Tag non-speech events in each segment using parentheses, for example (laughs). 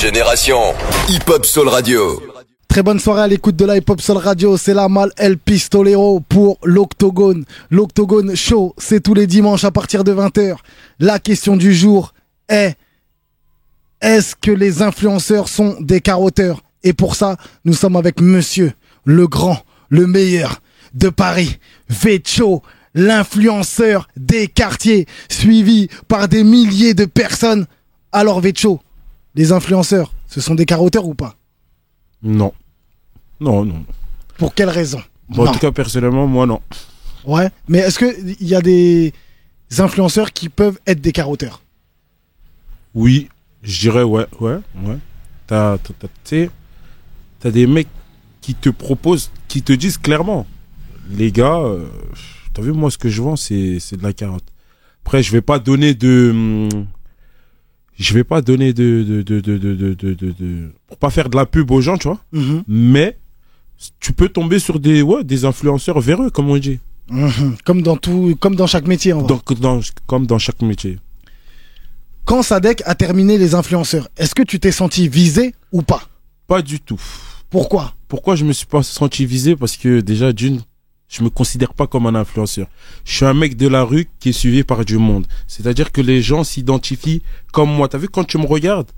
Génération Hip Hop Soul Radio. Très bonne soirée à l'écoute de la Hip Hop Soul Radio. C'est la Mal El Pistolero pour l'Octogone. L'Octogone Show, c'est tous les dimanches à partir de 20h. La question du jour est est-ce que les influenceurs sont des carotteurs Et pour ça, nous sommes avec monsieur, le grand, le meilleur de Paris, Vecho, l'influenceur des quartiers, suivi par des milliers de personnes. Alors Vecho, les influenceurs, ce sont des carotteurs ou pas? Non. Non, non. Pour quelle raison? Bon, en tout cas, personnellement, moi, non. Ouais, mais est-ce qu'il y a des influenceurs qui peuvent être des carotteurs? Oui, je dirais ouais, ouais, ouais. T'as, t'as, des mecs qui te proposent, qui te disent clairement, les gars, euh, t'as vu, moi, ce que je vends, c'est, c'est de la carotte. Après, je vais pas donner de, hum, je vais pas donner de, de, de, de, de, de, de, pour pas faire de la pub aux gens, tu vois. Mhm, Mais, tu peux tomber sur des, ouais, des influenceurs véreux, comme on dit. mhm. Comme dans tout, comme dans chaque métier. en vrai. Donc, dans, comme dans chaque métier. Quand Sadek a terminé les influenceurs, est-ce que tu t'es senti visé ou pas? Pas du tout. Pourquoi? Pourquoi je me suis pas senti visé? Parce que déjà, d'une, je me considère pas comme un influenceur. Je suis un mec de la rue qui est suivi par du monde. C'est-à-dire que les gens s'identifient comme moi. T'as vu, quand tu me regardes,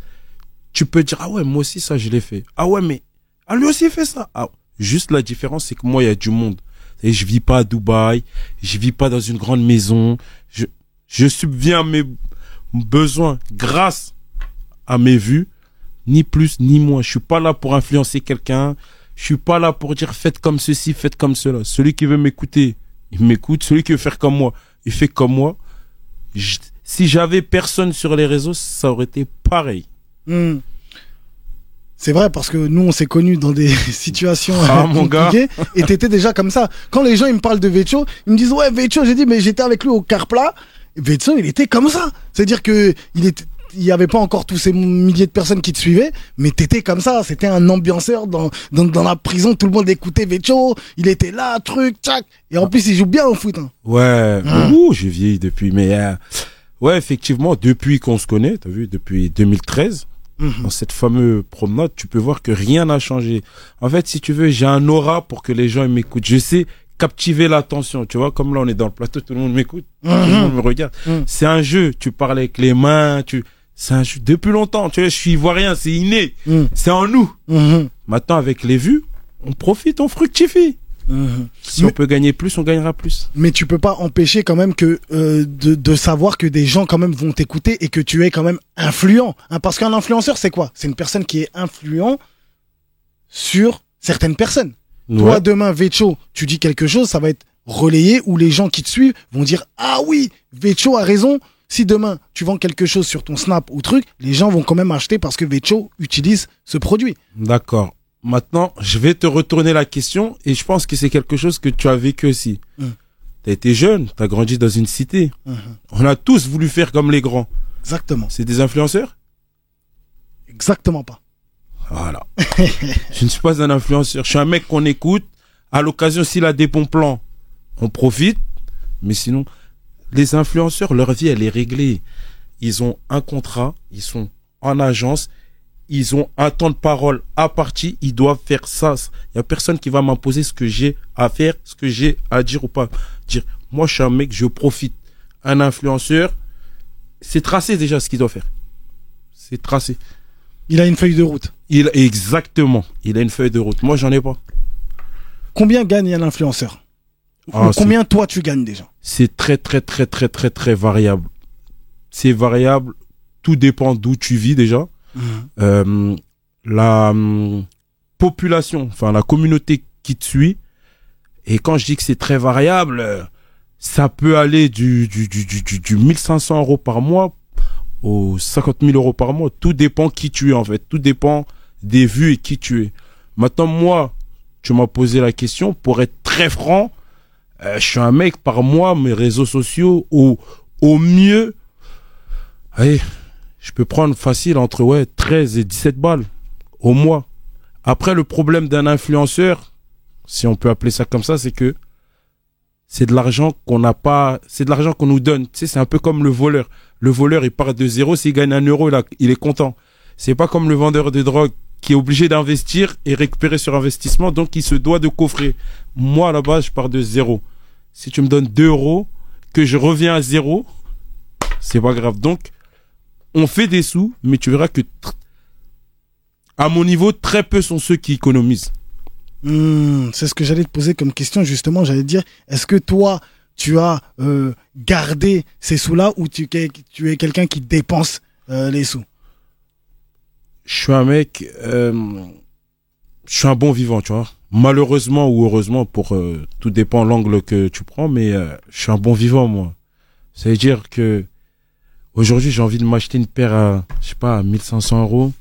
tu peux dire, ah ouais, moi aussi, ça, je l'ai fait. Ah ouais, mais, ah, lui aussi, fait ça. Ah, juste la différence, c'est que moi, il y a du monde. Et je vis pas à Dubaï. Je vis pas dans une grande maison. Je, je subviens à mes besoins grâce à mes vues ni plus ni moins. Je suis pas là pour influencer quelqu'un. Je suis pas là pour dire faites comme ceci, faites comme cela. Celui qui veut m'écouter, il m'écoute. Celui qui veut faire comme moi, il fait comme moi. Je- si j'avais personne sur les réseaux, ça aurait été pareil. Hmm. C'est vrai parce que nous on s'est connus dans des (laughs) situations Ah, euh, mon gars. et t'étais déjà comme ça. Quand les gens ils me parlent de Vecho, ils me disent ouais Vecho, j'ai dit mais j'étais avec lui au Carpla. Vecho il était comme ça. C'est-à-dire que il était il y avait pas encore tous ces milliers de personnes qui te suivaient, mais t'étais comme ça. C'était un ambianceur dans, dans, dans la prison. Tout le monde écoutait Vecho. Il était là, truc, tchac. Et en plus, il joue bien au foot. hein. Ouais, Hein. ouh, j'ai vieilli depuis. Mais euh, ouais, effectivement, depuis qu'on se connaît, t'as vu, depuis 2013, Mhm. dans cette fameuse promenade, tu peux voir que rien n'a changé. En fait, si tu veux, j'ai un aura pour que les gens m'écoutent. Je sais captiver l'attention. Tu vois, comme là, on est dans le plateau, tout le monde m'écoute, tout le monde me regarde. Mhm. C'est un jeu. Tu parles avec les mains, tu. C'est un jeu depuis longtemps. Tu vois, je suis ivoirien, c'est inné. Mhm. C'est en nous. Mhm. Maintenant, avec les vues, on profite, on fructifie. Mhm. Si Mais- on peut gagner plus, on gagnera plus. mais tu peux pas empêcher quand même que euh, de, de savoir que des gens quand même vont t'écouter et que tu es quand même influent. hein. parce qu'un influenceur, c'est quoi? C'est une personne qui est influent sur certaines personnes. Toi, demain, Vecho, tu dis quelque chose, ça va être relayé où les gens qui te suivent vont dire Ah oui, Vecho a raison. Si demain, tu vends quelque chose sur ton Snap ou truc, les gens vont quand même acheter parce que Vecho utilise ce produit. D'accord. Maintenant, je vais te retourner la question et je pense que c'est quelque chose que tu as vécu aussi. Mm. Tu as été jeune, tu as grandi dans une cité. Mhm. On a tous voulu faire comme les grands. Exactement. C'est des influenceurs? Exactement pas. Voilà. (laughs) je ne suis pas un influenceur. Je suis un mec qu'on écoute. À l'occasion, s'il a des bons plans, on profite. Mais sinon, les influenceurs, leur vie, elle est réglée. Ils ont un contrat, ils sont en agence, ils ont un temps de parole à partie, ils doivent faire ça. Il y a personne qui va m'imposer ce que j'ai à faire, ce que j'ai à dire ou pas dire. Moi, je suis un mec, je profite. Un influenceur, c'est tracé déjà ce qu'il doit faire. C'est tracé. Il a une feuille de route. Il exactement. Il a une feuille de route. Moi, j'en ai pas. Combien gagne un influenceur? Ah, Combien toi tu gagnes déjà C'est très très très très très très variable. C'est variable. Tout dépend d'où tu vis déjà. Euh, la hum, population, enfin la communauté qui te suit. Et quand je dis que c'est très variable, ça peut aller du du du du, du, du 1500 euros par mois aux 50 000 euros par mois. Tout dépend qui tu es en fait. Tout dépend des vues et qui tu es. Maintenant moi, tu m'as posé la question. Pour être très franc, euh, je suis un mec par mois, mes réseaux sociaux, au, au mieux, allez, je peux prendre facile entre ouais, 13 et 17 balles au mois. Après, le problème d'un influenceur, si on peut appeler ça comme ça, c'est que c'est de l'argent qu'on n'a pas, c'est de l'argent qu'on nous donne. Tu sais, c'est un peu comme le voleur. Le voleur, il part de zéro, s'il gagne un euro, il, a- il est content. C'est pas comme le vendeur de drogue qui est obligé d'investir et récupérer sur investissement, donc il se doit de coffrer. Moi, à la base, je pars de zéro. Si tu me donnes 2 euros, que je reviens à zéro, c'est pas grave. Donc, on fait des sous, mais tu verras que, à mon niveau, très peu sont ceux qui économisent. Hmm, c'est ce que j'allais te poser comme question, justement. J'allais te dire, est-ce que toi, tu as euh, gardé ces sous-là ou tu, tu es quelqu'un qui dépense euh, les sous? Je suis un mec, euh, je suis un bon vivant, tu vois. Malheureusement ou heureusement, pour euh, tout dépend l'angle que tu prends, mais euh, je suis un bon vivant, moi. Ça veut dire que aujourd'hui, j'ai envie de m'acheter une paire à, je sais pas, à 1500 euros.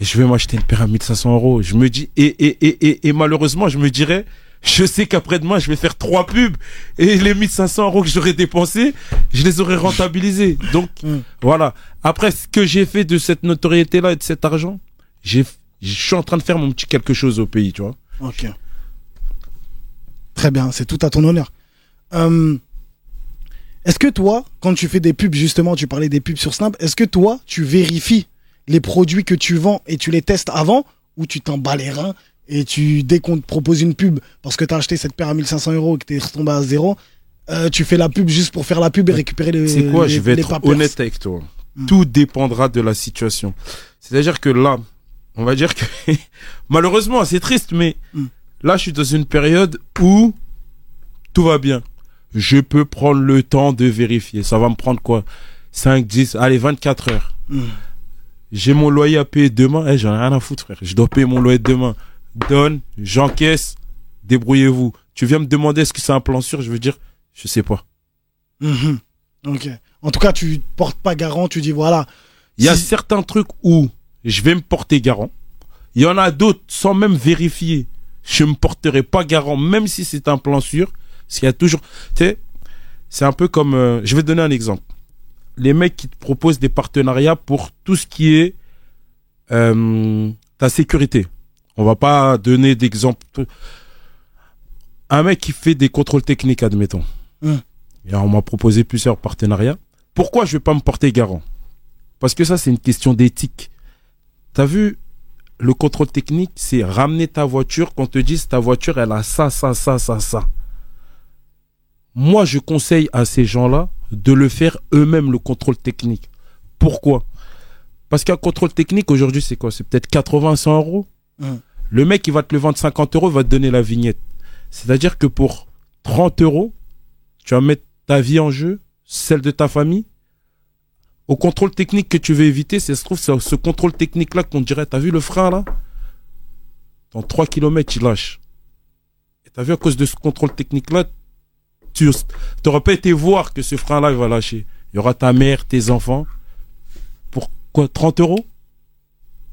Et je vais m'acheter une paire à 1500 euros. Je me dis, et, et, et, et, et malheureusement, je me dirais, je sais qu'après-demain, je vais faire trois pubs. Et les 1500 euros que j'aurais dépensés, je les aurais rentabilisés. Donc, Mm. voilà. Après, ce que j'ai fait de cette notoriété-là et de cet argent, j'ai, je suis en train de faire mon petit quelque chose au pays, tu vois. Ok. Très bien, c'est tout à ton honneur. Euh, est-ce que toi, quand tu fais des pubs, justement, tu parlais des pubs sur Snap, est-ce que toi, tu vérifies les produits que tu vends et tu les testes avant ou tu t'en bats les reins et tu, dès qu'on te propose une pub parce que tu as acheté cette paire à 1500 euros et que tu es retombé à zéro, euh, tu fais la pub juste pour faire la pub et récupérer les C'est quoi? les- Je vais être papers. honnête avec toi. Mm. Tout dépendra de la situation. C'est-à-dire que là, on va dire que (laughs) malheureusement, c'est triste, mais Mm. là, je suis dans une période où tout va bien. Je peux prendre le temps de vérifier. Ça va me prendre quoi? 5, 10, allez, 24 heures. Mm. J'ai mon loyer à payer demain. Eh, j'en ai rien à foutre, frère. Je dois payer mon loyer demain. Donne, j'encaisse, débrouillez-vous. Tu viens me demander est-ce que c'est un plan sûr Je veux dire, je sais pas. Mhm. Ok. En tout cas, tu portes pas garant, tu dis voilà. Il y a Si- certains trucs où je vais me porter garant. Il y en a d'autres sans même vérifier. Je me porterai pas garant, même si c'est un plan sûr. Parce qu'il y a toujours, tu sais, c'est un peu comme, euh, je vais te donner un exemple. Les mecs qui te proposent des partenariats pour tout ce qui est euh, ta sécurité. On va pas donner d'exemple. Un mec qui fait des contrôles techniques, admettons. Hum. Et on m'a proposé plusieurs partenariats. Pourquoi je vais pas me porter garant? Parce que ça, c'est une question d'éthique. T'as vu, le contrôle technique, c'est ramener ta voiture, qu'on te dise ta voiture, elle a ça, ça, ça, ça, ça. Moi, je conseille à ces gens-là de le faire eux-mêmes, le contrôle technique. Pourquoi? Parce qu'un contrôle technique, aujourd'hui, c'est quoi? C'est peut-être 80, 100 euros. Hum. Le mec, il va te le vendre 50 euros, va te donner la vignette. C'est-à-dire que pour 30 euros, tu vas mettre ta vie en jeu, celle de ta famille. Au contrôle technique que tu veux éviter, c'est se trouve, c'est ce contrôle technique-là qu'on dirait, t'as vu le frein là? Dans 3 km, il lâche. Et t'as vu à cause de ce contrôle technique-là, tu n'auras pas été voir que ce frein-là, va lâcher. Il y aura ta mère, tes enfants. Pour quoi 30 euros?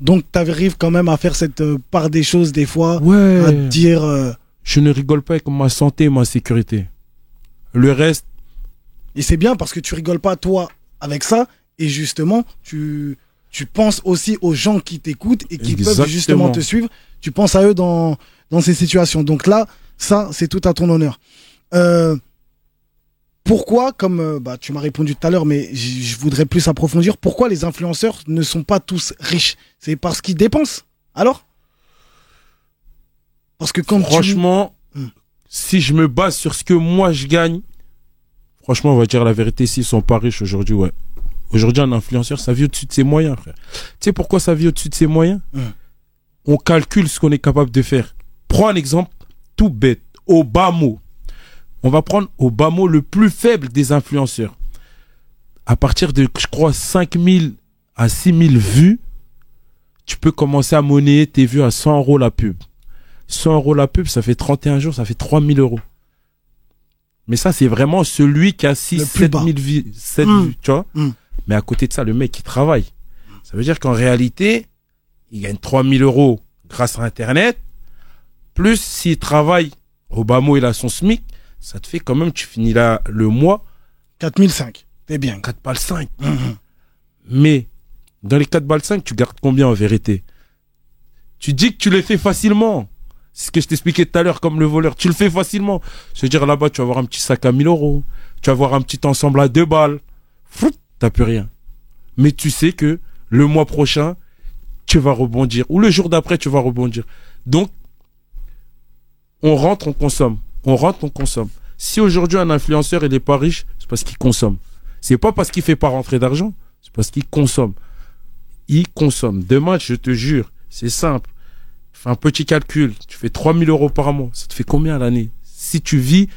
Donc, tu arrives quand même à faire cette euh, part des choses des fois, Ouais. à te dire. euh, Je ne rigole pas avec ma santé et ma sécurité. Le reste, et c'est bien parce que tu rigoles pas toi avec ça, et justement, tu, tu penses aussi aux gens qui t'écoutent et qui peuvent justement te suivre. Tu penses à eux dans, dans ces situations. Donc là, ça, c'est tout à ton honneur. Euh, pourquoi, comme euh, bah, tu m'as répondu tout à l'heure, mais je voudrais plus approfondir, pourquoi les influenceurs ne sont pas tous riches? C'est parce qu'ils dépensent Alors? Parce que quand tu... franchement, Hmm. si je me base sur ce que moi je gagne, franchement, on va dire la vérité, s'ils sont pas riches aujourd'hui, ouais. Aujourd'hui, un influenceur, ça vit au-dessus de ses moyens, frère. Tu sais pourquoi ça vit au-dessus de ses moyens? Hmm. On calcule ce qu'on est capable de faire. Prends un exemple tout bête. Mot. On va prendre au bas mot le plus faible des influenceurs. À partir de, je crois, 5000 à 6000 vues, tu peux commencer à monnayer tes vues à 100 euros la pub. 100 euros la pub, ça fait 31 jours, ça fait 3000 euros. Mais ça, c'est vraiment celui qui a 6, Le plus 7 bas. 000 vues, 7 Mm. vues, tu vois. Mm. Mais à côté de ça, le mec, il travaille. Ça veut dire qu'en réalité, il gagne 3000 euros grâce à Internet. Plus s'il travaille, au bas mot, il a son SMIC, ça te fait quand même, tu finis là le mois, 4005, t'es bien. 4 balles 5. Mhm. Mais dans les 4 balles 5, tu gardes combien en vérité? Tu dis que tu les fais facilement. C'est ce que je t'expliquais tout à l'heure comme le voleur. Tu le fais facilement. Je veux dire, là-bas, tu vas avoir un petit sac à 1000 euros. Tu vas avoir un petit ensemble à 2 balles. T'as plus rien. Mais tu sais que le mois prochain, tu vas rebondir. Ou le jour d'après, tu vas rebondir. Donc, on rentre, on consomme. On rentre, on consomme. Si aujourd'hui un influenceur il est pas riche, c'est parce qu'il consomme. C'est pas parce qu'il fait pas rentrer d'argent, c'est parce qu'il consomme. Il consomme. Demain, je te jure, c'est simple. Fais un petit calcul. Tu fais 3000 euros par mois. Ça te fait combien à l'année? Si tu vis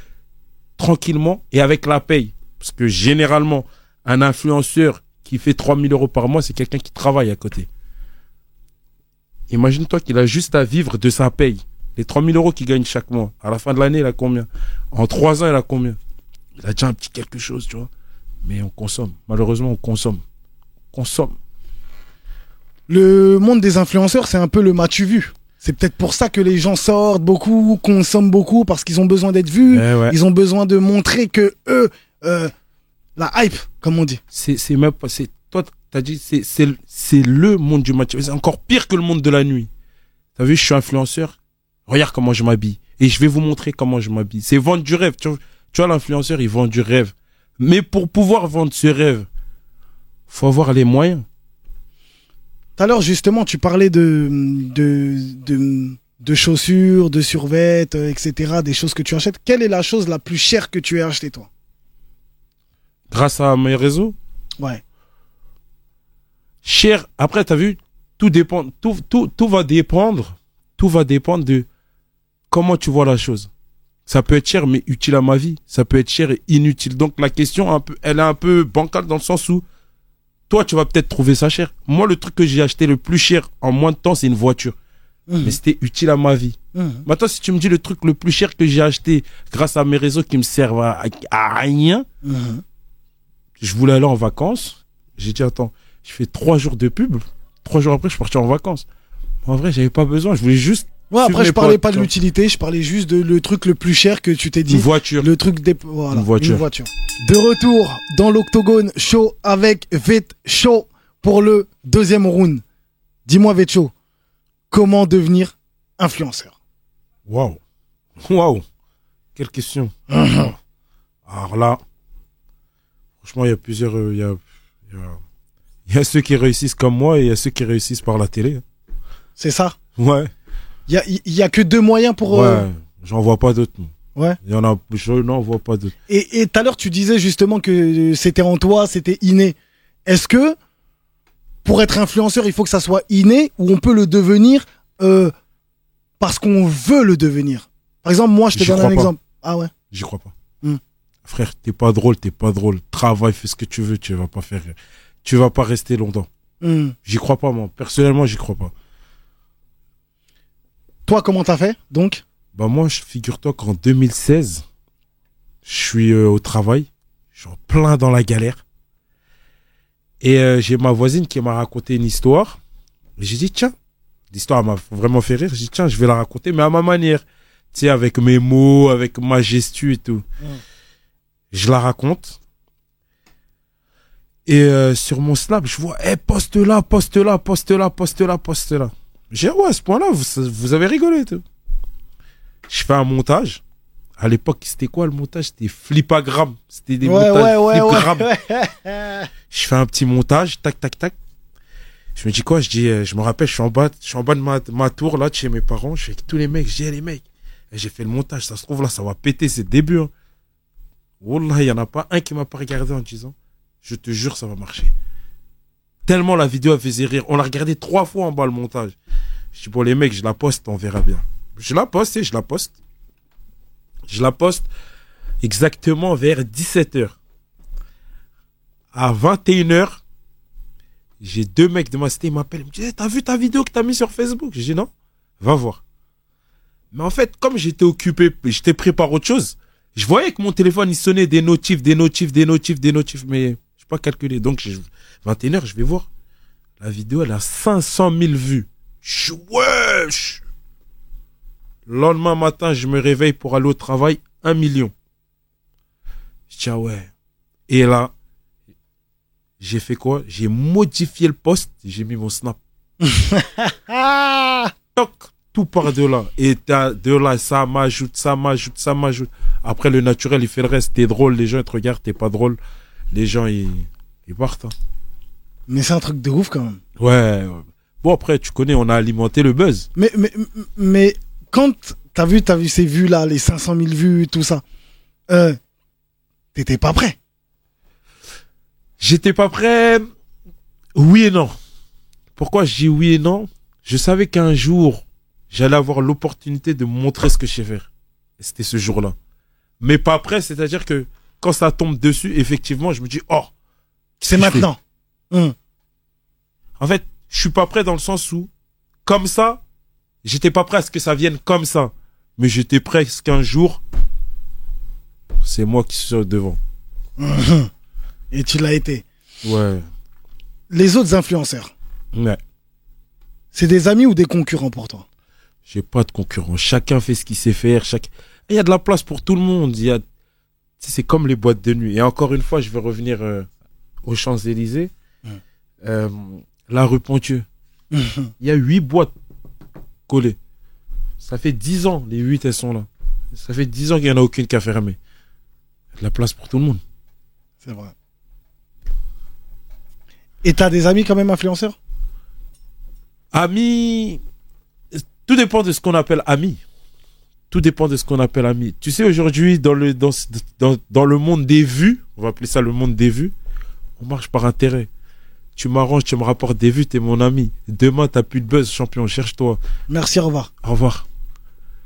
tranquillement et avec la paye. Parce que généralement, un influenceur qui fait 3000 euros par mois, c'est quelqu'un qui travaille à côté. Imagine-toi qu'il a juste à vivre de sa paye. Les 3000 euros qu'il gagne chaque mois. À la fin de l'année, il a combien? En trois ans, il a combien? Il a déjà un petit quelque chose, tu vois. Mais on consomme. Malheureusement, on consomme. On consomme. Le monde des influenceurs, c'est un peu le match vu. C'est peut-être pour ça que les gens sortent beaucoup, consomment beaucoup, parce qu'ils ont besoin d'être vus. Eh ouais. Ils ont besoin de montrer que eux, euh, la hype, comme on dit. C'est, même pas, toi, t'as dit, c'est, c'est, le- c'est le monde du match. C'est encore pire que le monde de la nuit. T'as vu, je suis influenceur. Regarde comment je m'habille. Et je vais vous montrer comment je m'habille. C'est vendre du rêve. Tu vois, tu vois, l'influenceur, il vend du rêve. Mais pour pouvoir vendre ce rêve, faut avoir les moyens. Tout à l'heure, justement, tu parlais de, de, de, de chaussures, de survêtements, euh, etc., des choses que tu achètes. Quelle est la chose la plus chère que tu aies acheté, toi? Grâce à mes réseaux, Ouais. cher. Après, t'as vu, tout dépend, tout, tout, tout va dépendre, tout va dépendre de comment tu vois la chose. Ça peut être cher, mais utile à ma vie. Ça peut être cher et inutile. Donc, la question, un peu, elle est un peu bancale dans le sens où, toi, tu vas peut-être trouver ça cher. Moi, le truc que j'ai acheté le plus cher en moins de temps, c'est une voiture. Mhm. Mais c'était utile à ma vie. Mhm. Maintenant, si tu me dis le truc le plus cher que j'ai acheté grâce à mes réseaux qui me servent à, à rien, Mhm. je voulais aller en vacances. J'ai dit, attends, je fais trois jours de pub. Trois jours après, je suis parti en vacances. En vrai, j'avais pas besoin. Je voulais juste Ouais, après, je parlais pas de l'utilité, je parlais juste de le truc le plus cher que tu t'es dit. une voiture. Le truc des... Voilà, Une voiture. De retour dans l'octogone show avec Vet Show pour le deuxième round. Dis-moi, Vet Show, comment devenir influenceur? Waouh. Waouh. Quelle question. Alors là, franchement, il y a plusieurs. euh, Il y, a, y a ceux qui réussissent comme moi et il y a ceux qui réussissent par la télé. C'est ça? Ouais. Il y a, que deux moyens pour... Ouais. euh, J'en vois pas d'autres. Ouais. Il y en a. Je n'en vois pas d'autres. Et tout à l'heure, tu disais justement que c'était en toi, c'était inné. Est-ce que pour être influenceur, il faut que ça soit inné ou on peut le devenir euh, parce qu'on veut le devenir? Par exemple, moi, je te donne un pas. exemple. Ah ouais J'y crois pas. Hmm. Frère, t'es pas drôle, t'es pas drôle. Travaille, fais ce que tu veux, tu vas pas faire. Tu vas pas rester longtemps. Hmm. J'y crois pas, moi. Personnellement, j'y crois pas. Toi, comment t'as fait donc? Bah moi, je figure-toi qu'en 2016, je suis euh, au travail, je suis en plein dans la galère. Et euh, j'ai ma voisine qui m'a raconté une histoire. Et j'ai dit, tiens, l'histoire m'a vraiment fait rire. J'ai dit, tiens, je vais la raconter, mais à ma manière. Tu sais, avec mes mots, avec ma gestu et tout. Mm. Je la raconte. Et euh, sur mon snap, je vois, eh, poste là, poste là, poste là, poste là, poste là. J'ai dit, ouais, à ce point-là, vous, vous avez rigolé tout. Je fais un montage. À l'époque, c'était quoi le montage? C'était flipagram. C'était des Ouais, montages ouais, ouais, flipagram. ouais. (laughs) Je fais un petit montage, tac, tac, tac. Je me dis quoi? Je dis, euh, je me rappelle, je suis en bas, je suis en bas de ma, ma tour là, de chez mes parents. Je suis avec tous les mecs. Je dis, eh, les mecs, et j'ai fait le montage. Ça se trouve là, ça va péter. C'est le début. Hein. Wallah, il y en a pas un qui m'a pas regardé en disant, je te jure, ça va marcher. Tellement la vidéo elle faisait rire. On l'a regardé trois fois en bas le montage. Je dis, bon, les mecs, je la poste, on verra bien. Je la poste et je la poste. Je la poste exactement vers 17h. À 21h, j'ai deux mecs de ma cité, ils m'appellent, ils me disent, Eh, t'as vu ta vidéo que t'as mis sur Facebook? J'ai dit non, va voir. Mais en fait, comme j'étais occupé, j'étais pris par autre chose, je voyais que mon téléphone, il sonnait des notifs, des notifs, des notifs, des notifs, mais je pas calculé. Donc, je- 21h, je vais voir. La vidéo, elle a 500 000 vues. Wesh! Le lendemain matin, je me réveille pour aller au travail, un million. Je dis, ah ouais. Et là, j'ai fait quoi? J'ai modifié le post, j'ai mis mon snap. (laughs) Toc, tout par de là. Et de là, ça m'ajoute, ça m'ajoute, ça m'ajoute. Après, le naturel, il fait le reste. T'es drôle, les gens ils te regardent, t'es pas drôle. Les gens, ils, ils partent. hein. Mais c'est un truc de ouf quand même. Ouais. ouais. Bon, après, tu connais, on a alimenté le buzz. Mais, mais, mais quand t'as vu, t'as vu ces vues-là, les 500 000 vues, tout ça, euh, t'étais pas prêt. J'étais pas prêt. Oui et non. Pourquoi je dis oui et non? Je savais qu'un jour, j'allais avoir l'opportunité de montrer ce que je sais faire. Et c'était ce jour-là. Mais pas prêt, c'est-à-dire que quand ça tombe dessus, effectivement, je me dis, oh, C'est maintenant. Hum. En fait, je suis pas prêt dans le sens où, comme ça, j'étais pas prêt à ce que ça vienne comme ça. Mais j'étais prêt à ce qu'un jour, c'est moi qui suis devant. (laughs) Et tu l'as été. Ouais. Les autres influenceurs, Ouais. c'est des amis ou des concurrents pour toi? J'ai pas de concurrent. Chacun fait ce qu'il sait faire. Chaque... Il y a de la place pour tout le monde. Il y a... C'est comme les boîtes de nuit. Et encore une fois, je vais revenir euh, aux Champs-Élysées. Euh, la rue Pontieux. Mhm. Il y a huit boîtes collées. Ça fait dix ans, les huit, elles sont là. Ça fait dix ans qu'il n'y en a aucune qui a fermé. Il y a de la place pour tout le monde. C'est vrai. Et t'as des amis quand même influenceurs? Amis, tout dépend de ce qu'on appelle ami. Tout dépend de ce qu'on appelle ami. Tu sais, aujourd'hui, dans le, dans, dans, dans le monde des vues, on va appeler ça le monde des vues, on marche par intérêt. Tu m'arranges, tu me rapportes des vues, t'es mon ami. Demain, t'as plus de buzz, champion, cherche-toi. Merci, au revoir. Au revoir.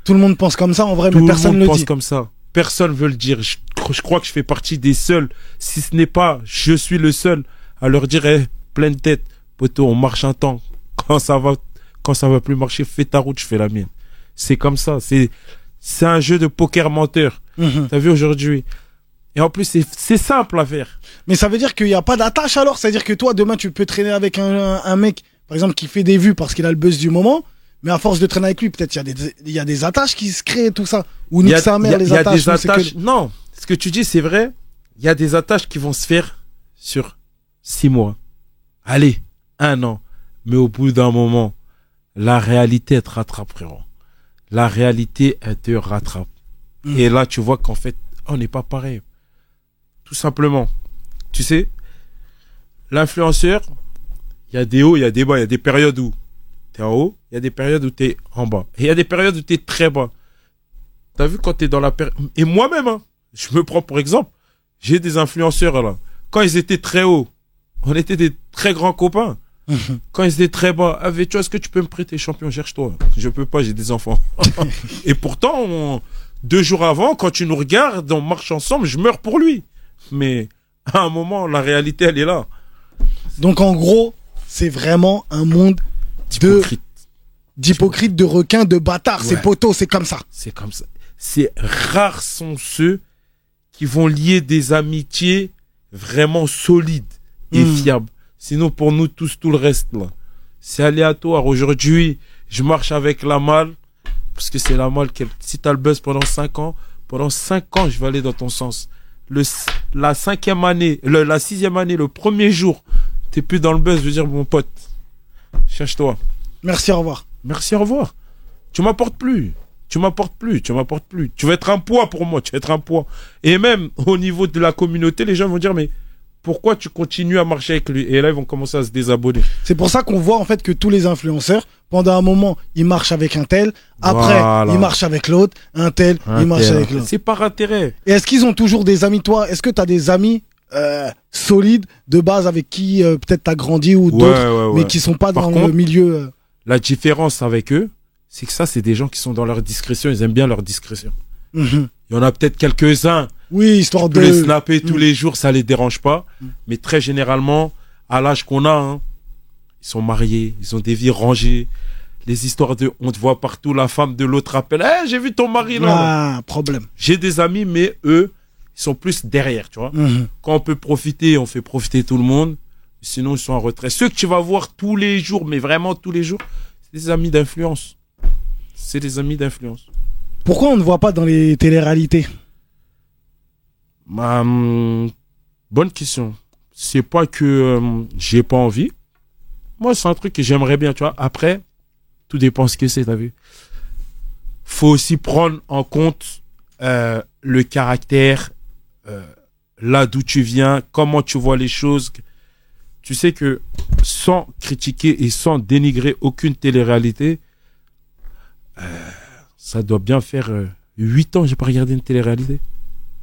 Tout le monde pense comme ça en vrai, Tout mais le personne monde ne le pense dit. comme ça. Personne veut le dire. Je, je crois que je fais partie des seuls. Si ce n'est pas, je suis le seul à leur dire, eh, pleine tête, poteau, on marche un temps. Quand ça va, quand ça va plus marcher, fais ta route, je fais la mienne. C'est comme ça. C'est, c'est un jeu de poker menteur. Mhm. T'as vu aujourd'hui? Et en plus, c'est, simple à faire. Mais ça veut dire qu'il n'y a pas d'attache alors? C'est-à-dire que toi, demain, tu peux traîner avec un, un- mec, par exemple, qui fait des vues parce qu'il a le buzz du moment, mais à force de traîner avec lui, peut-être il y, a des- il y a des attaches qui se créent, tout ça. Ou nique sa y mère, a- les y a attaches. des que- attaches. Non, ce que tu dis, c'est vrai. Il y a des attaches qui vont se faire sur six mois. Allez, un an. Mais au bout d'un moment, la réalité, elle te rattrape, frérot. La réalité, elle te rattrape. Mm. Et là, tu vois qu'en fait, on n'est pas pareil. Tout simplement. Tu sais, l'influenceur, il y a des hauts, il y a des bas, il y a des périodes où t'es en haut, il y a des périodes où t'es en bas. Et il y a des périodes où t'es très bas. T'as vu quand t'es dans la période... Et moi-même, hein, je me prends pour exemple, j'ai des influenceurs là. Quand ils étaient très hauts, on était des très grands copains. (laughs) Quand ils étaient très bas, ah, tu est-ce que tu peux me prêter champion? Cherche-toi. Je peux pas, j'ai des enfants. (laughs) Et pourtant, on- deux jours avant, quand tu nous regardes, on marche ensemble, je meurs pour lui. Mais à un moment, la réalité, elle est là. Donc en gros, c'est vraiment un monde de Hypocrite. d'hypocrites, de requins, de bâtards. C'est poteau, c'est comme ça. C'est comme ça. C'est rares sont ceux qui vont lier des amitiés vraiment solides et Hmm. fiables. Sinon, pour nous tous, tout le reste, là, c'est aléatoire. Aujourd'hui, je marche avec la malle, parce que c'est la malle qui, si t'as le buzz pendant 5 ans, pendant 5 ans, je vais aller dans ton sens. Le, la cinquième année, le- la sixième année, le premier jour, t'es plus dans le buzz, je veux dire, mon pote, cherche-toi. Merci, au revoir. Merci, au revoir. Tu m'apportes plus. Tu m'apportes plus. Tu m'apportes plus. Tu vas être un poids pour moi. Tu vas être un poids. Et même au niveau de la communauté, les gens vont dire, mais pourquoi tu continues à marcher avec lui? Et là, ils vont commencer à se désabonner. C'est pour ça qu'on voit en fait que tous les influenceurs, pendant un moment, ils marchent avec un tel, après, Voilà. ils marchent avec l'autre, un tel, ils marchent avec l'autre. C'est par intérêt. Et est-ce qu'ils ont toujours des amis, toi? Est-ce que tu as des amis euh, solides, de base, avec qui euh, peut-être tu as grandi ou d'autres, ouais, mais qui sont pas Par dans le milieu euh, La différence avec eux, c'est que ça, c'est des gens qui sont dans leur discrétion. Ils aiment bien leur discrétion. mhm. Il y en a peut-être quelques-uns Oui, histoire Tu peux les de... snapper tous Mm. les jours, ça les dérange pas. Mm. Mais très généralement, à l'âge qu'on a, hein, ils sont mariés, ils ont des vies rangées. Les histoires de on te voit partout, la femme de l'autre appelle, Eh, j'ai vu ton mari là. Ah, problème. J'ai des amis, mais eux, ils sont plus derrière, tu vois. Mhm. Quand on peut profiter, on fait profiter tout le monde. Sinon, ils sont en retrait. Ceux que tu vas voir tous les jours, mais vraiment tous les jours, c'est des amis d'influence. C'est des amis d'influence. Pourquoi on ne voit pas dans les téléréalités? Bah, hum, bonne question. C'est pas que hum, j'ai pas envie. Moi, c'est un truc que j'aimerais bien, tu vois. Après, tout dépend ce que c'est, t'as vu. Faut aussi prendre en compte euh, le caractère, euh, là d'où tu viens, comment tu vois les choses. tu sais que sans critiquer et sans dénigrer aucune télé-réalité, euh, ça doit bien faire euh, huit ans que j'ai pas regardé une télé-réalité.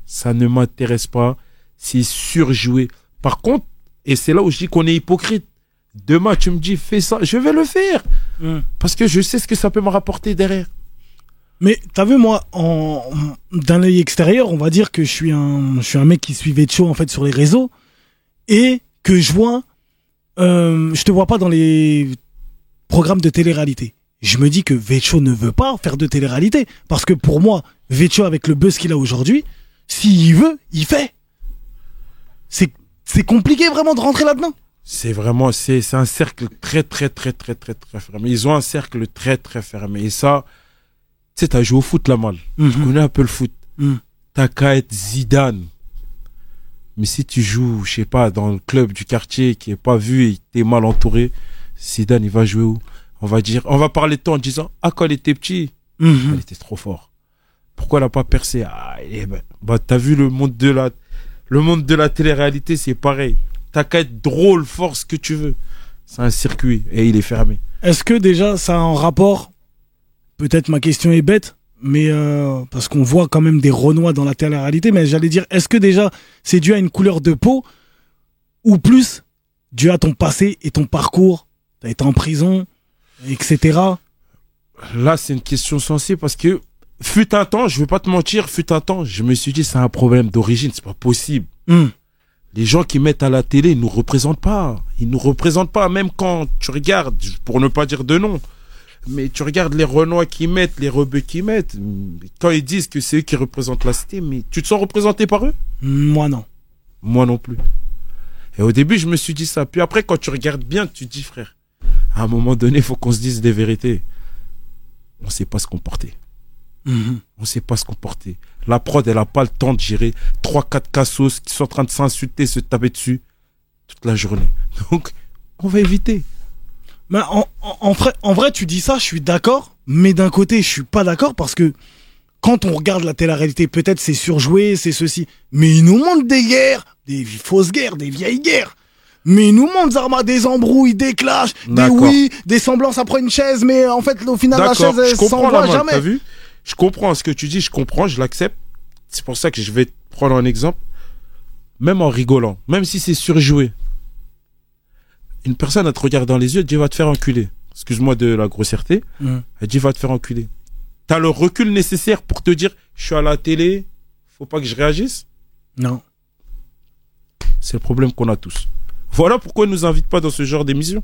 Ça ne m'intéresse pas. C'est surjoué. Par contre, et c'est là où je dis qu'on est hypocrite. Demain, tu me dis, fais ça, je vais le faire. Mm. Parce que je sais ce que ça peut me rapporter derrière. Mais t'as vu moi, en d'un œil extérieur, on va dire que je suis un, je suis un mec qui suit Vecho en fait sur les réseaux et que je vois, euh, je te vois pas dans les programmes de télé-réalité. Je me dis que Vecho ne veut pas faire de télé-réalité parce que pour moi, Vecho avec le buzz qu'il a aujourd'hui, s'il veut, il fait. C'est c'est compliqué vraiment de rentrer là-dedans. C'est vraiment, c'est, c'est un cercle très, très, très, très, très, très fermé. Ils ont un cercle très, très fermé. Et ça, tu sais, t'as joué au foot là, mal. Mhm. Tu connais un peu le foot. Mhm. T'as qu'à être Zidane. Mais si tu joues, je sais pas, dans le club du quartier qui est pas vu et t'es mal entouré, Zidane, il va jouer où? On va dire, on va parler de toi en disant, ah, quand il était petit, Mhm. il était trop fort. Pourquoi il a pas percé? Ah, est, ben, bah, t'as vu le monde de la, le monde de la télé-réalité, c'est pareil. T'as qu'à être drôle, fort, ce que tu veux. C'est un circuit et il est fermé. Est-ce que déjà ça a un rapport? Peut-être ma question est bête, mais euh, parce qu'on voit quand même des Renois dans la télé-réalité, mais j'allais dire, est-ce que déjà c'est dû à une couleur de peau ou plus dû à ton passé et ton parcours? T'as été en prison, etc. Là, c'est une question sensible parce que fut un temps, je vais pas te mentir, fut un temps, je me suis dit c'est un problème d'origine, c'est pas possible. Hum, Les gens qui mettent à la télé, ils nous représentent pas. Ils nous représentent pas, même quand tu regardes, pour ne pas dire de nom. Mais tu regardes les Renois qui mettent, les Rebeux qui mettent. Quand ils disent que c'est eux qui représentent la cité, mais tu te sens représenté par eux? Moi non. Moi non plus. Et au début, je me suis dit ça. Puis après, quand tu regardes bien, tu te dis, frère, à un moment donné, il faut qu'on se dise des vérités. On sait pas se comporter. On sait pas se comporter. La prod, elle a pas le temps de gérer trois, quatre cassos qui sont en train de s'insulter, se taper dessus toute la journée. (laughs) Donc, on va éviter. Mais en, en, en vrai, en vrai, tu dis ça, je suis d'accord, mais d'un côté, je suis pas d'accord parce que quand on regarde la télé-réalité, peut-être c'est surjoué, c'est ceci, mais ils nous montrent des guerres, des fausses guerres, des vieilles guerres. Mais ils nous montrent Zarma des embrouilles, des clashs, des oui, des semblances, prend une chaise, mais en fait, au final, la chaise, elle s'envoie jamais. vu Je comprends ce que tu dis, je comprends, je l'accepte. C'est pour ça que je vais te prendre un exemple. Même en rigolant, même si c'est surjoué. Une personne, elle te regarde dans les yeux, elle dit va te faire enculer. Excuse-moi de la grossièreté. Mhm. Elle dit va te faire enculer. T'as le recul nécessaire pour te dire je suis à la télé, faut pas que je réagisse? Non. C'est le problème qu'on a tous. Voilà pourquoi ils nous invitent pas dans ce genre d'émission.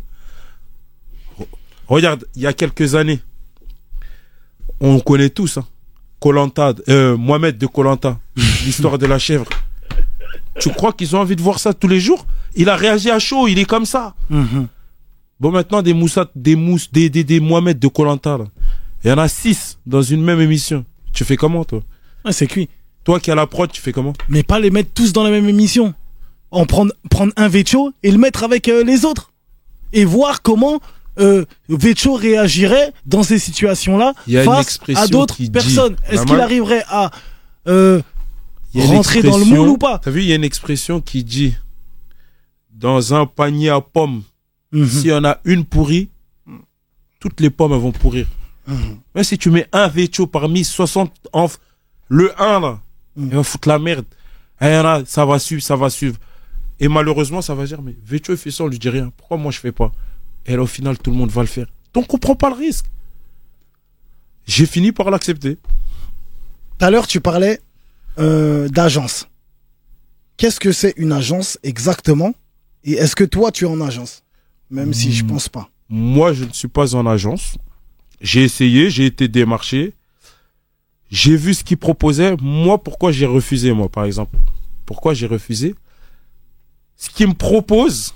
Re- Regarde, il y a quelques années, on connaît tous, hein. Colanta, euh, Mohamed de Colanta, (laughs) l'histoire de la chèvre. Tu crois qu'ils ont envie de voir ça tous les jours? Il a réagi à chaud, il est comme ça. Mhm. Bon, maintenant, des Moussat, des Mouss, des, des, des Mohamed de Colanta. Il y en a six dans une même émission. Tu fais comment, toi? Ouais, c'est cuit. Toi qui as la prod, tu fais comment? Mais pas les mettre tous dans la même émission. En prendre, prendre un Vecho et le mettre avec euh, les autres. Et voir comment euh, Vecho réagirait dans ces situations-là face à d'autres personnes. Est-ce qu'il arriverait à euh, rentrer dans le moule ou pas? T'as vu, il y a une expression qui dit dans un panier à pommes, Mhm. s'il y en a une pourrie, toutes les pommes vont pourrir. Mhm. Même si tu mets un vecho parmi 60 enf, le 1 là, Mhm. il va foutre la merde. Et il y en a, ça va suivre, ça va suivre. Et malheureusement, ça va dire, mais Vecho il fait ça, on lui dit rien. Pourquoi moi je fais pas? Et là, au final, tout le monde va le faire. Donc on prend pas le risque. J'ai fini par l'accepter. Tout à l'heure, tu parlais euh, d'agence. Qu'est-ce que c'est une agence exactement? Et est-ce que toi, tu es en agence? Même si je Hmm. pense pas. Moi, je ne suis pas en agence. J'ai essayé, j'ai été démarché. J'ai vu ce qu'ils proposaient. Moi, pourquoi j'ai refusé, moi, par exemple? Pourquoi j'ai refusé? Ce qu'ils me proposent.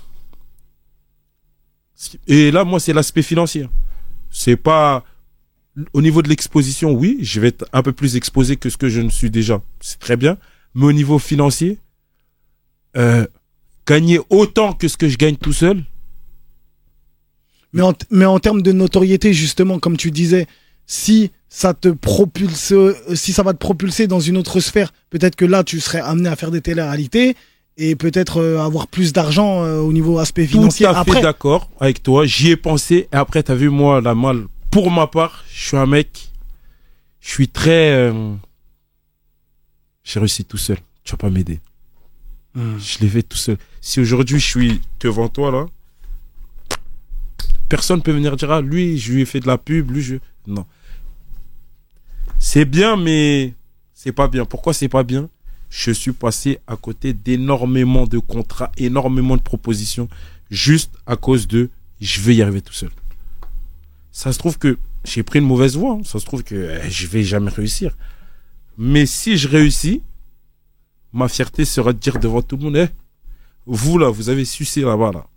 Et là, moi, c'est l'aspect financier. C'est pas. Au niveau de l'exposition, oui, je vais être un peu plus exposé que ce que je ne suis déjà. C'est très bien. Mais au niveau financier, euh, gagner autant que ce que je gagne tout seul, Mais en, mais en termes de notoriété, justement, comme tu disais, si ça te propulse, euh, si ça va te propulser dans une autre sphère, peut-être que là, tu serais amené à faire des télé-réalités et peut-être euh, avoir plus d'argent euh, au niveau aspect Tout financier. à fait d'accord avec toi. J'y ai pensé. Et après, t'as vu, moi, la mal. Pour ma part, je suis un mec. Je suis très. euh, J'ai réussi tout seul. Tu vas pas m'aider. Hmm. Je l'ai fait tout seul. Si aujourd'hui je suis devant toi là, personne peut venir dire ah lui je lui ai fait de la pub, lui je non. C'est bien mais c'est pas bien. Pourquoi c'est pas bien? Je suis passé à côté d'énormément de contrats, énormément de propositions juste à cause de je vais y arriver tout seul. Ça se trouve que j'ai pris une mauvaise voie, hein. ça se trouve que eh, je vais jamais réussir. Mais si je réussis, ma fierté sera de dire devant tout le monde, Eh, vous là, vous avez sucé là-bas là.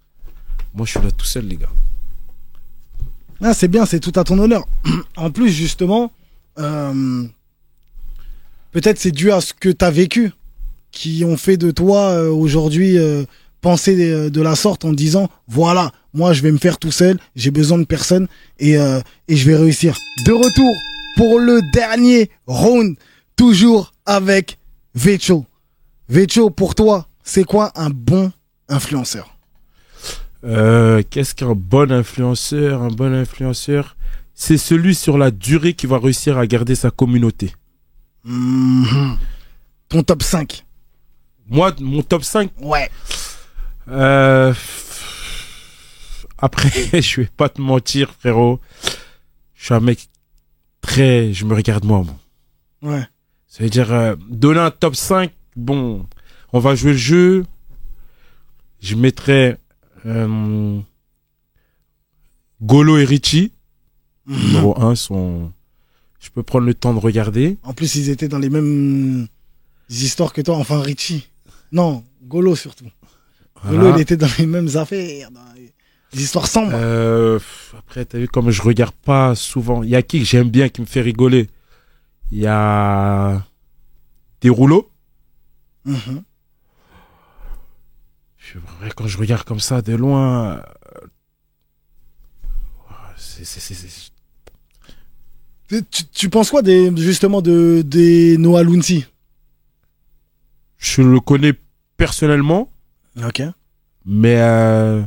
Moi, je suis là tout seul, les gars. Ah, c'est bien, c'est tout à ton honneur. (clears throat) En plus, justement, euh, peut-être c'est dû à ce que tu as vécu qui ont fait de toi euh, aujourd'hui euh, penser de, de la sorte en disant voilà, moi je vais me faire tout seul, j'ai besoin de personne et, euh, et je vais réussir. De retour pour le dernier round, toujours avec Vecho. Vecho, pour toi, c'est quoi un bon influenceur? Euh, Qu'est-ce qu'un bon influenceur? Un bon influenceur, c'est celui sur la durée qui va réussir à garder sa communauté. Mhm. Ton top 5 Moi, mon top 5, Ouais. euh, après, (laughs) je vais pas te mentir, frérot. Je suis un mec très, je me regarde moi. moi. Ouais. Ça veut dire, euh, donner un top 5, bon, on va jouer le jeu. Je mettrai euh, Golo et Richie. Numéro 1 sont... Je peux prendre le temps de regarder. En plus, ils étaient dans les mêmes histoires que toi. Enfin, Richie. Non, Golo surtout. Golo, il était dans les mêmes affaires. Dans les histoires sombres. Euh, après, t'as vu comme je regarde pas souvent. Il y a qui que j'aime bien qui me fait rigoler? Il y a des rouleaux. Je- vrai, Quand je regarde comme ça de loin, euh, c'est- c'est- c'est- c'est- Tu, penses quoi des, justement de, des Noah Lunsi? Je le connais personnellement, Ok. mais euh,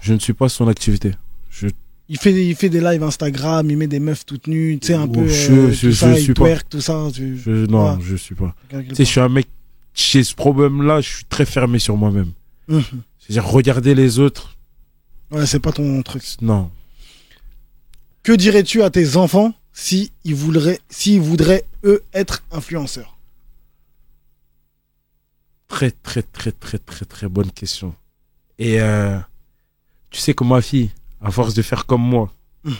je ne suis pas son activité. Je, Il fait, il fait des lives Instagram, il met des meufs toutes nues, tu sais, un Oh, peu. je- euh, je- tout je ça, suis il pas. twerk, tout ça. Tu... je- non, je suis pas. Tu sais, je suis un mec. Chez ce problème-là, je suis très fermé sur moi-même. Mhm. C'est-à-dire regarder les autres, Ouais, c'est pas ton truc. non. Que dirais-tu à tes enfants? Si ils voudraient, s'ils voudraient eux être influenceurs Très, très, très, très, très, très bonne question. Et euh, tu sais que ma fille, à force de faire comme moi, Mhm.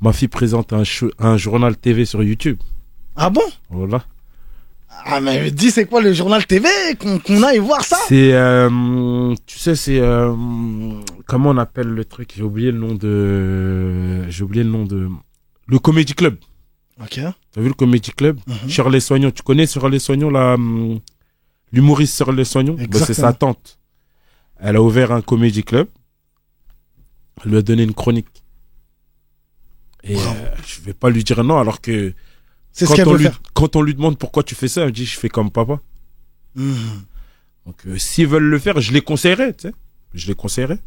ma fille présente un, journal TV sur YouTube. Ah bon? Voilà. Ah mais dis c'est quoi le journal TV qu'on qu'on aille voir ça? C'est, euh, tu sais, c'est euh, comment on appelle le truc? J'ai oublié le nom de, j'ai oublié le nom de, le Comedy Club. Ok. T'as vu le Comedy Club? Mhm. Shirley Soignon, tu connais Shirley Soignon, hum, l'humoriste Shirley Soignon? Bah, C'est sa tante. Elle a ouvert un Comedy Club. Elle lui a donné une chronique. Et euh, je vais pas lui dire non, alors que C'est ce quand qu'elle on, veut lui, faire. quand on lui demande pourquoi tu fais ça, elle dit je fais comme papa. Mhm. Donc euh, s'ils veulent le faire, je les conseillerais, tu sais. Je les conseillerais.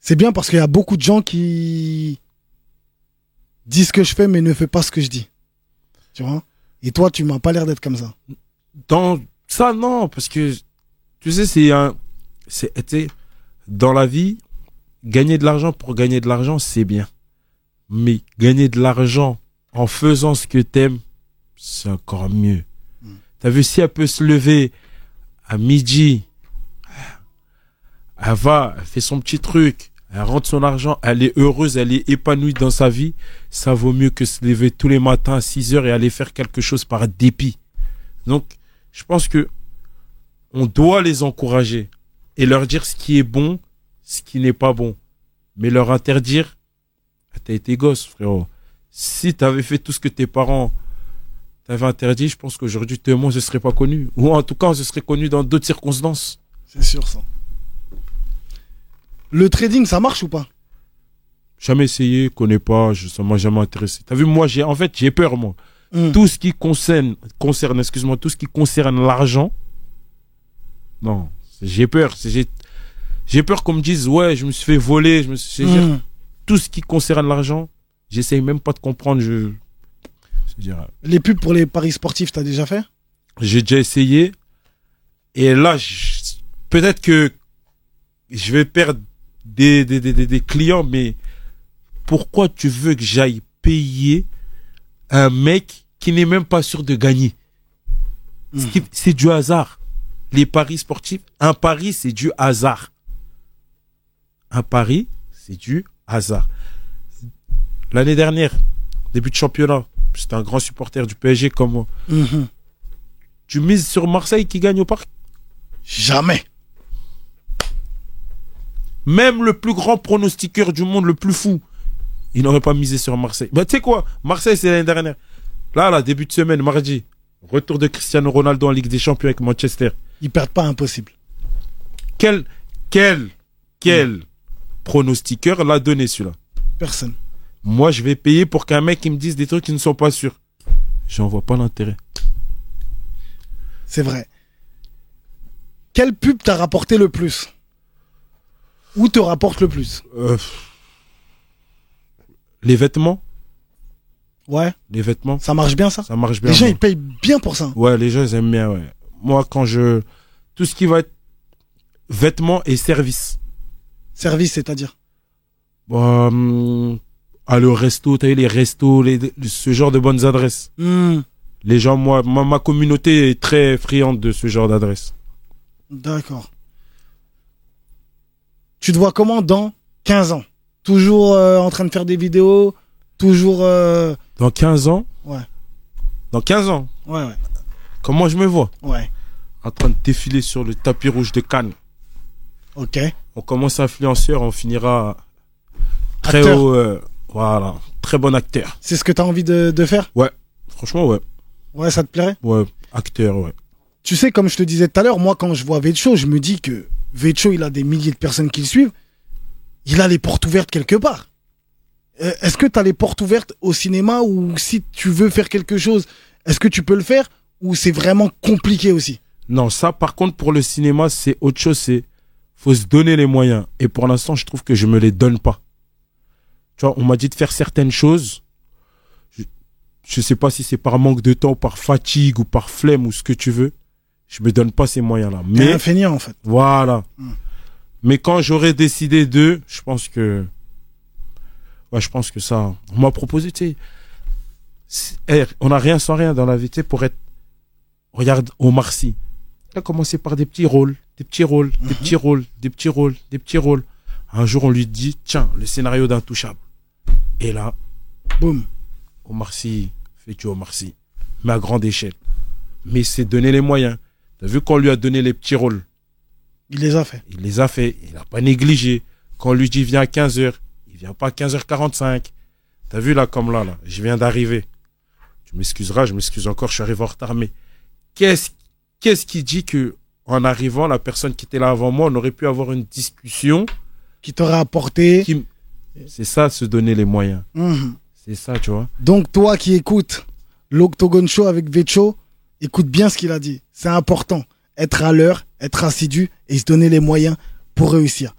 C'est bien parce qu'il y a beaucoup de gens qui disent ce que je fais mais ne font pas ce que je dis. Tu vois? Et toi, tu m'as pas l'air d'être comme ça. Dans ça, non, parce que tu sais, c'est un. C'est, dans la vie, gagner de l'argent pour gagner de l'argent, c'est bien. Mais gagner de l'argent en faisant ce que t'aimes, c'est encore mieux. Mm. T'as vu, si elle peut se lever à midi, elle va, elle fait son petit truc, elle rentre son argent, elle est heureuse, elle est épanouie dans sa vie, ça vaut mieux que se lever tous les matins à 6 heures et aller faire quelque chose par dépit. Donc, je pense que on doit les encourager et leur dire ce qui est bon, ce qui n'est pas bon. Mais leur interdire, Ah, t'as été gosse, frérot. Si t'avais fait tout ce que tes parents t'avaient interdit, je pense qu'aujourd'hui, tout le monde ne serait pas connu. Ou en tout cas, on se serait connu dans d'autres circonstances. C'est sûr ça. Le trading, ça marche ou pas? Jamais essayé, connais pas, je, m'a jamais intéressé. T'as vu, moi, j'ai, en fait, j'ai peur, moi. Mm. Tout ce qui concerne, concerne, excuse-moi, tout ce qui concerne l'argent, non, j'ai peur. J'ai, peur qu'on me dise, ouais, je me suis fait voler, je me suis, c'est-à-dire, Mm. tout ce qui concerne l'argent, j'essaye même pas de comprendre. Je, c'est-à-dire, Les pubs pour les paris sportifs, t'as déjà fait? j'ai déjà essayé, et là, je- peut-être que je vais perdre des, des, des, des- des clients, mais pourquoi tu veux que j'aille payer un mec qui n'est même pas sûr de gagner? Qui- C'est du hasard. Les paris sportifs, un pari, c'est du hasard. Un pari, c'est du hasard. L'année dernière, début de championnat, j'étais un grand supporter du PSG comme moi. Mhm. Tu mises sur Marseille qui gagne au parc? Jamais. Même le plus grand pronostiqueur du monde, le plus fou, il n'aurait pas misé sur Marseille. Bah, tu sais quoi? Marseille, c'est l'année dernière. Là, là, début de semaine, mardi, retour de Cristiano Ronaldo en Ligue des Champions avec Manchester. Ils perdent pas impossible. Quel, quel, quel pronostiqueur l'a donné celui-là? Personne. Moi, je vais payer pour qu'un mec il me dise des trucs qui ne sont pas sûrs. J'en vois pas l'intérêt. C'est vrai. Quelle pub t'a rapporté le plus? Ou te rapporte le plus Euh, les vêtements, Ouais, les vêtements, ça marche bien ça ça marche bien. Les gens, moi. ils payent bien pour ça. Ouais, les gens, ils aiment bien, ouais. Moi, quand je. Tout ce qui va être vêtements et services. Service, c'est-à-dire Bah, hum, aller au resto, t'as vu, les restos, les, ce genre de bonnes adresses. Hmm, Les gens, moi, ma, ma communauté est très friande de ce genre d'adresse. D'accord. Tu te vois comment dans 15 ans? Toujours euh, en train de faire des vidéos Toujours... euh, Dans 15 ans? Ouais. Dans 15 ans, Ouais, ouais. comment je me vois? Ouais. En train de défiler sur le tapis rouge de Cannes. Ok. On commence influenceur, on finira très Acteur. haut. euh, voilà, très bon acteur. C'est ce que t'as envie de, de faire? Franchement, ouais. Ouais, ça te plairait? Ouais, acteur, ouais. Tu sais, comme je te disais tout à l'heure, moi, quand je vois Vecho, je me dis que Vecho, il a des milliers de personnes qui le suivent. Il a les portes ouvertes quelque part. Euh, Est-ce que tu as les portes ouvertes au cinéma ou si tu veux faire quelque chose, est-ce que tu peux le faire ou c'est vraiment compliqué aussi? Non, ça, par contre, pour le cinéma, c'est autre chose. C'est faut se donner les moyens. Et pour l'instant, je trouve que je me les donne pas. Tu vois, on m'a dit de faire certaines choses. Je, je sais pas si c'est par manque de temps, par fatigue ou par flemme ou ce que tu veux. Je me donne pas ces moyens-là. Mais un feignant en fait. voilà. Hmm. Mais quand j'aurais décidé de, je pense que, ouais, je pense que ça, on m'a proposé, tu sais, eh, on n'a rien sans rien dans la vie, tu sais, pour être, regarde, Omar Sy. Il a commencé par des petits rôles, des petits rôles, des petits rôles, des petits rôles, des petits rôles. Un jour, on lui dit, tiens, le scénario d'Intouchable. Et là, Boum. Omar Sy fait du Omar Sy, mais à grande échelle. Mais c'est donner les moyens. T'as vu qu'on lui a donné les petits rôles? Il les a fait. Il les a fait. Il n'a pas négligé. Quand on lui dit viens à 15h, il vient pas à 15h45. T'as vu là, comme là, là, je viens d'arriver. Tu m'excuseras, je m'excuse encore, je suis arrivé en retard, mais qu'est-ce, qu'est-ce qui dit que, en arrivant, la personne qui était là avant moi, on aurait pu avoir une discussion Qui t'aurait apporté. qui, c'est ça, se donner les moyens. Mhm. C'est ça, tu vois. Donc toi qui écoutes l'Octogone Show avec Vecho, écoute bien ce qu'il a dit. C'est important. Être à l'heure, être assidu et se donner les moyens pour réussir.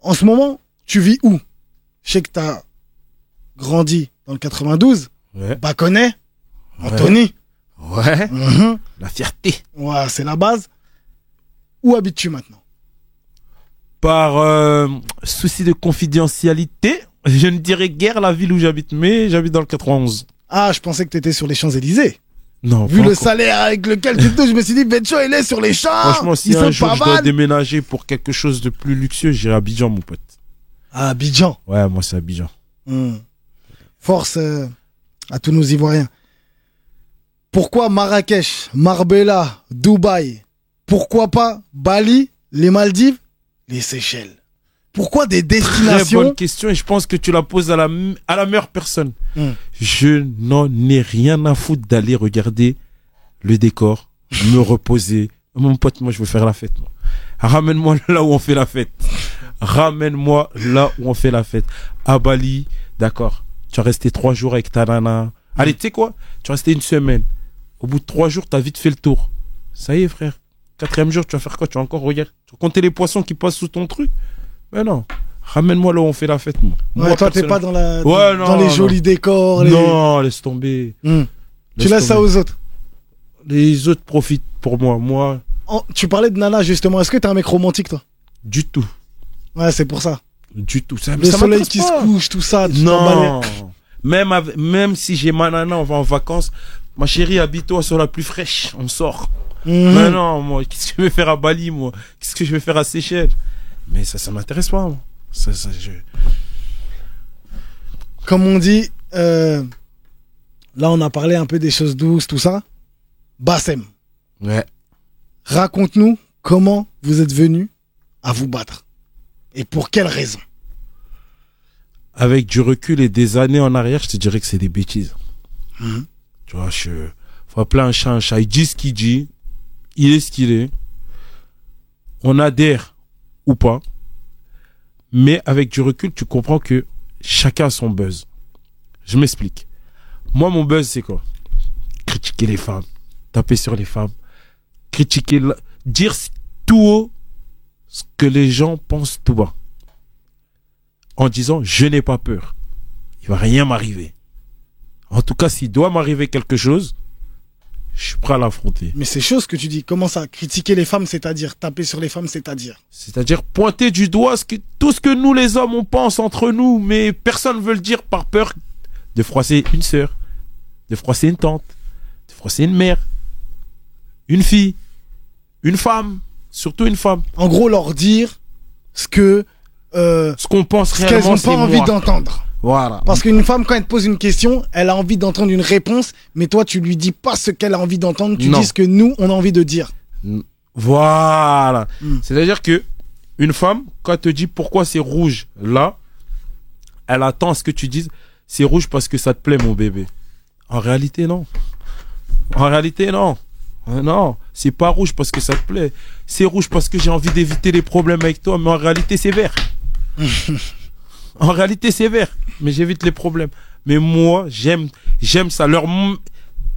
En ce moment, tu vis où? Je sais que tu as grandi dans le 92, Ouais. Baconnet, Anthony. Ouais. Mhm. La fierté. Ouais, c'est la base. Où habites-tu maintenant? Par euh, souci de confidentialité, je ne dirais guère la ville où j'habite, mais j'habite dans le 91. Ah, je pensais que tu étais sur les Champs-Élysées. Non, Vu le encore. salaire avec lequel tu touches, je me suis dit, Vecho, il est sur les champs. Franchement, si un jour je dois déménager pour quelque chose de plus luxueux, j'irai à Abidjan, mon pote. Ah, Abidjan. Ouais, moi c'est Abidjan. Hmm. Force euh, à tous nos Ivoiriens. Pourquoi Marrakech, Marbella, Dubaï? Pourquoi pas Bali, les Maldives, les Seychelles? Pourquoi des Très destinations bonne question et je pense que tu la poses à la, à la meilleure personne. Hmm. Je n'en ai rien à foutre d'aller regarder le décor, me reposer. Mon pote, moi je veux faire la fête. moi. Ramène-moi (laughs) là où on fait la fête. Ramène-moi là où on fait la fête. À Bali, d'accord. Tu as resté trois jours avec ta nana. Allez, tu sais quoi? Tu restais une semaine. Au bout de trois jours, t'as vite fait le tour. Ça y est, frère. Quatrième jour, tu vas faire quoi? Tu vas encore regarder Tu vas compter les poissons qui passent sous ton truc? Mais non. Ramène-moi là où on fait la fête, moi. Ouais, Moi, toi, t'es pas dans, la, Ouais, dans, dans non, les non. jolis décors. Les... Non, laisse tomber. Hmm. Tu Laisse laisses ça aux autres. Les autres profitent pour moi. Moi, tu parlais de Nana, justement. Est-ce que t'es un mec romantique, toi? du tout. Ouais, c'est pour ça. Du tout. Ça, Le ça soleil qui pas. se couche, tout ça. tu Non. Même, avec- même si j'ai ma nana, on va en vacances. Ma chérie, habite-toi sur la plus fraîche. On sort. Mhm. Mais non, moi, qu'est-ce que je vais faire à Bali, moi? Qu'est-ce que je vais faire à Seychelles? Mais ça, ça m'intéresse pas, moi. Ça, ça, je... Comme on dit, euh, là, on a parlé un peu des choses douces, tout ça. Bassem, Ouais. raconte-nous comment vous êtes venu à vous battre. Et pour quelle raison Avec du recul et des années en arrière, je te dirais que c'est des bêtises. Mhm. Tu vois, je... faut appeler un chat un chat. Il dit ce qu'il dit. Il est ce qu'il est. On adhère ou pas. Mais avec du recul, tu comprends que chacun a son buzz. Je m'explique. Moi, mon buzz, c'est quoi? Critiquer les femmes. Taper sur les femmes. Critiquer... Dire tout haut ce que les gens pensent tout bas. En disant, je n'ai pas peur. Il va rien m'arriver. En tout cas, s'il doit m'arriver quelque chose, je suis prêt à l'affronter. Mais c'est chose que tu dis. Comment ça Critiquer les femmes, c'est-à-dire taper sur les femmes, c'est-à-dire C'est-à-dire pointer du doigt ce que, tout ce que nous les hommes on pense entre nous, mais personne ne veut le dire par peur de froisser une sœur, de froisser une tante, de froisser une mère, une fille, une femme, surtout une femme. En gros, leur dire ce que euh, Ce qu'on pense ce qu'elles réellement, n'ont pas envie d'entendre. Voilà. Parce qu'une femme, quand elle te pose une question, elle a envie d'entendre une réponse, mais toi, tu lui dis pas ce qu'elle a envie d'entendre, tu Non. dis ce que nous, on a envie de dire. Voilà. Hmm. C'est-à-dire que une femme, quand elle te dit pourquoi c'est rouge là, elle attend à ce que tu dises c'est rouge parce que ça te plaît, mon bébé. En réalité, non. En réalité, non. Euh, Non, c'est pas rouge parce que ça te plaît. C'est rouge parce que j'ai envie d'éviter les problèmes avec toi, mais en réalité, c'est vert. (laughs) en réalité, c'est vert, mais j'évite les problèmes. Mais moi, j'aime, j'aime ça. Leur,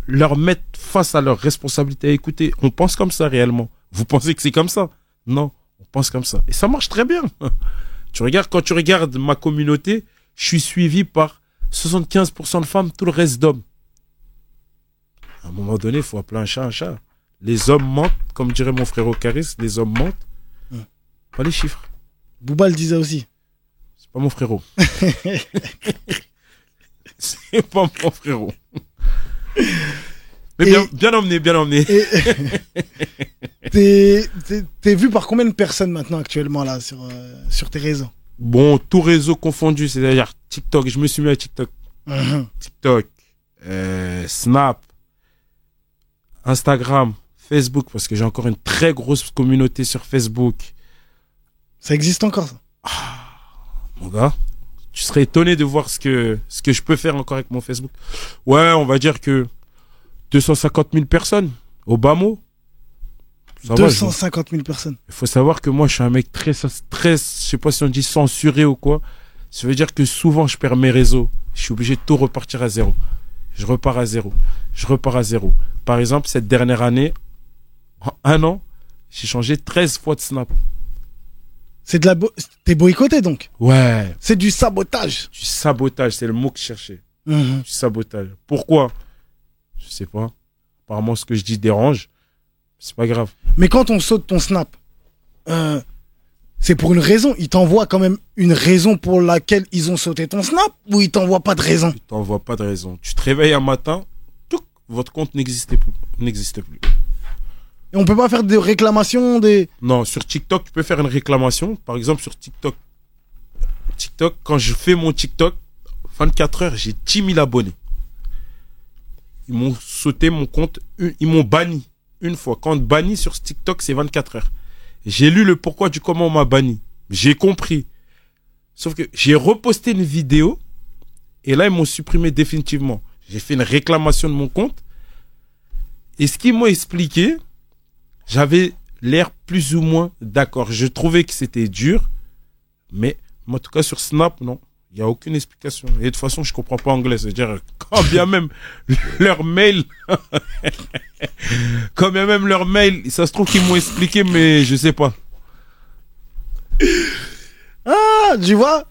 leur mettre face à leurs responsabilités. Écoutez, on pense comme ça réellement. Vous pensez que c'est comme ça? Non, on pense comme ça. Et ça marche très bien. (laughs) Tu regardes, quand tu regardes ma communauté, je suis suivi par 75% de femmes, tout le reste d'hommes. À un moment donné, il faut appeler un chat un chat. Les hommes mentent, comme dirait mon frère Caris, les hommes mentent. Hmm. Pas les chiffres. Bouba le disait aussi. Pas mon frérot. (laughs) c'est pas mon frérot. Mais bien, emmené, bien emmené. (laughs) T'es, vu par combien de personnes maintenant actuellement là sur, euh, sur tes réseaux? Bon, tout réseau confondu, c'est-à-dire TikTok. Je me suis mis à TikTok. Mhm. TikTok, euh, Snap, Instagram, Facebook, parce que j'ai encore une très grosse communauté sur Facebook. Ça existe encore ça? Mon gars, tu serais étonné de voir ce que, ce que je peux faire encore avec mon Facebook. Ouais, on va dire que 250 000 personnes au bas mot. Ça va, je- 250 000 personnes. Il faut savoir que moi, je suis un mec très, très, je sais pas si on dit censuré ou quoi. Ça veut dire que souvent, je perds mes réseaux. Je suis obligé de tout repartir à zéro. Je repars à zéro. Je repars à zéro. Par exemple, cette dernière année, en un an, j'ai changé 13 fois de snap. C'est de la bo- T'es boycotté donc. Ouais. C'est du sabotage. Du sabotage, c'est le mot que je cherchais. Mhm. Du sabotage. Pourquoi? Je sais pas. Apparemment, ce que je dis dérange. C'est pas grave. Mais quand on saute ton snap, euh, c'est pour une raison. Ils t'envoient quand même une raison pour laquelle ils ont sauté ton snap ou ils t'envoient pas de raison? Tu t'envoies pas de raison. Tu te réveilles un matin, touc, votre compte n'existait plus. N'existe plus. Et on peut pas faire de réclamations des. Non, sur TikTok, tu peux faire une réclamation. Par exemple, sur TikTok, TikTok, quand je fais mon TikTok, 24 heures, j'ai 10 000 abonnés. Ils m'ont sauté mon compte, ils m'ont banni une fois. Quand on te bannit sur TikTok, c'est 24 heures. J'ai lu le pourquoi du comment on m'a banni. J'ai compris. Sauf que j'ai reposté une vidéo et là, ils m'ont supprimé définitivement. J'ai fait une réclamation de mon compte. Et ce qu'ils m'ont expliqué, j'avais l'air plus ou moins d'accord. Je trouvais que c'était dur, mais en tout cas sur Snap, non. Il y a aucune explication. Et de toute façon, je comprends pas anglais. C'est-à-dire, quand bien même (laughs) leur mail, (laughs) quand bien même leur mail, ça se trouve qu'ils m'ont expliqué, mais je sais pas. Ah, tu vois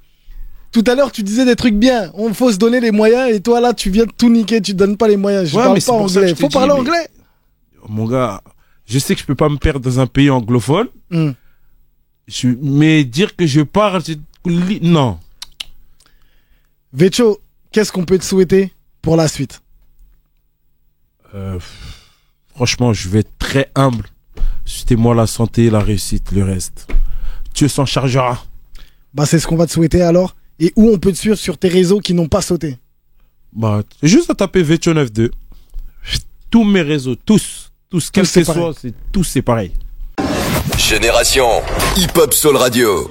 Tout à l'heure, tu disais des trucs bien. On faut se donner les moyens et toi là, tu viens de tout niquer. Tu donnes pas les moyens. Je Ouais, parle pas anglais. te Faut parler mais- anglais. Mon gars, je sais que je peux pas me perdre dans un pays anglophone. Hmm. Je- mais dire que je parle, c'est- li- non. Vecho, qu'est-ce qu'on peut te souhaiter pour la suite? Euh, franchement, je vais être très humble. Souhaitez-moi la santé, la réussite, le reste. Dieu s'en chargera. Bah, c'est ce qu'on va te souhaiter alors. Et où on peut te suivre sur tes réseaux qui n'ont pas sauté? Bah, juste à taper Vetio92. Tous mes réseaux, tous, tous, quel que soit, c'est tous c'est pareil. Génération Hip Hop Soul Radio.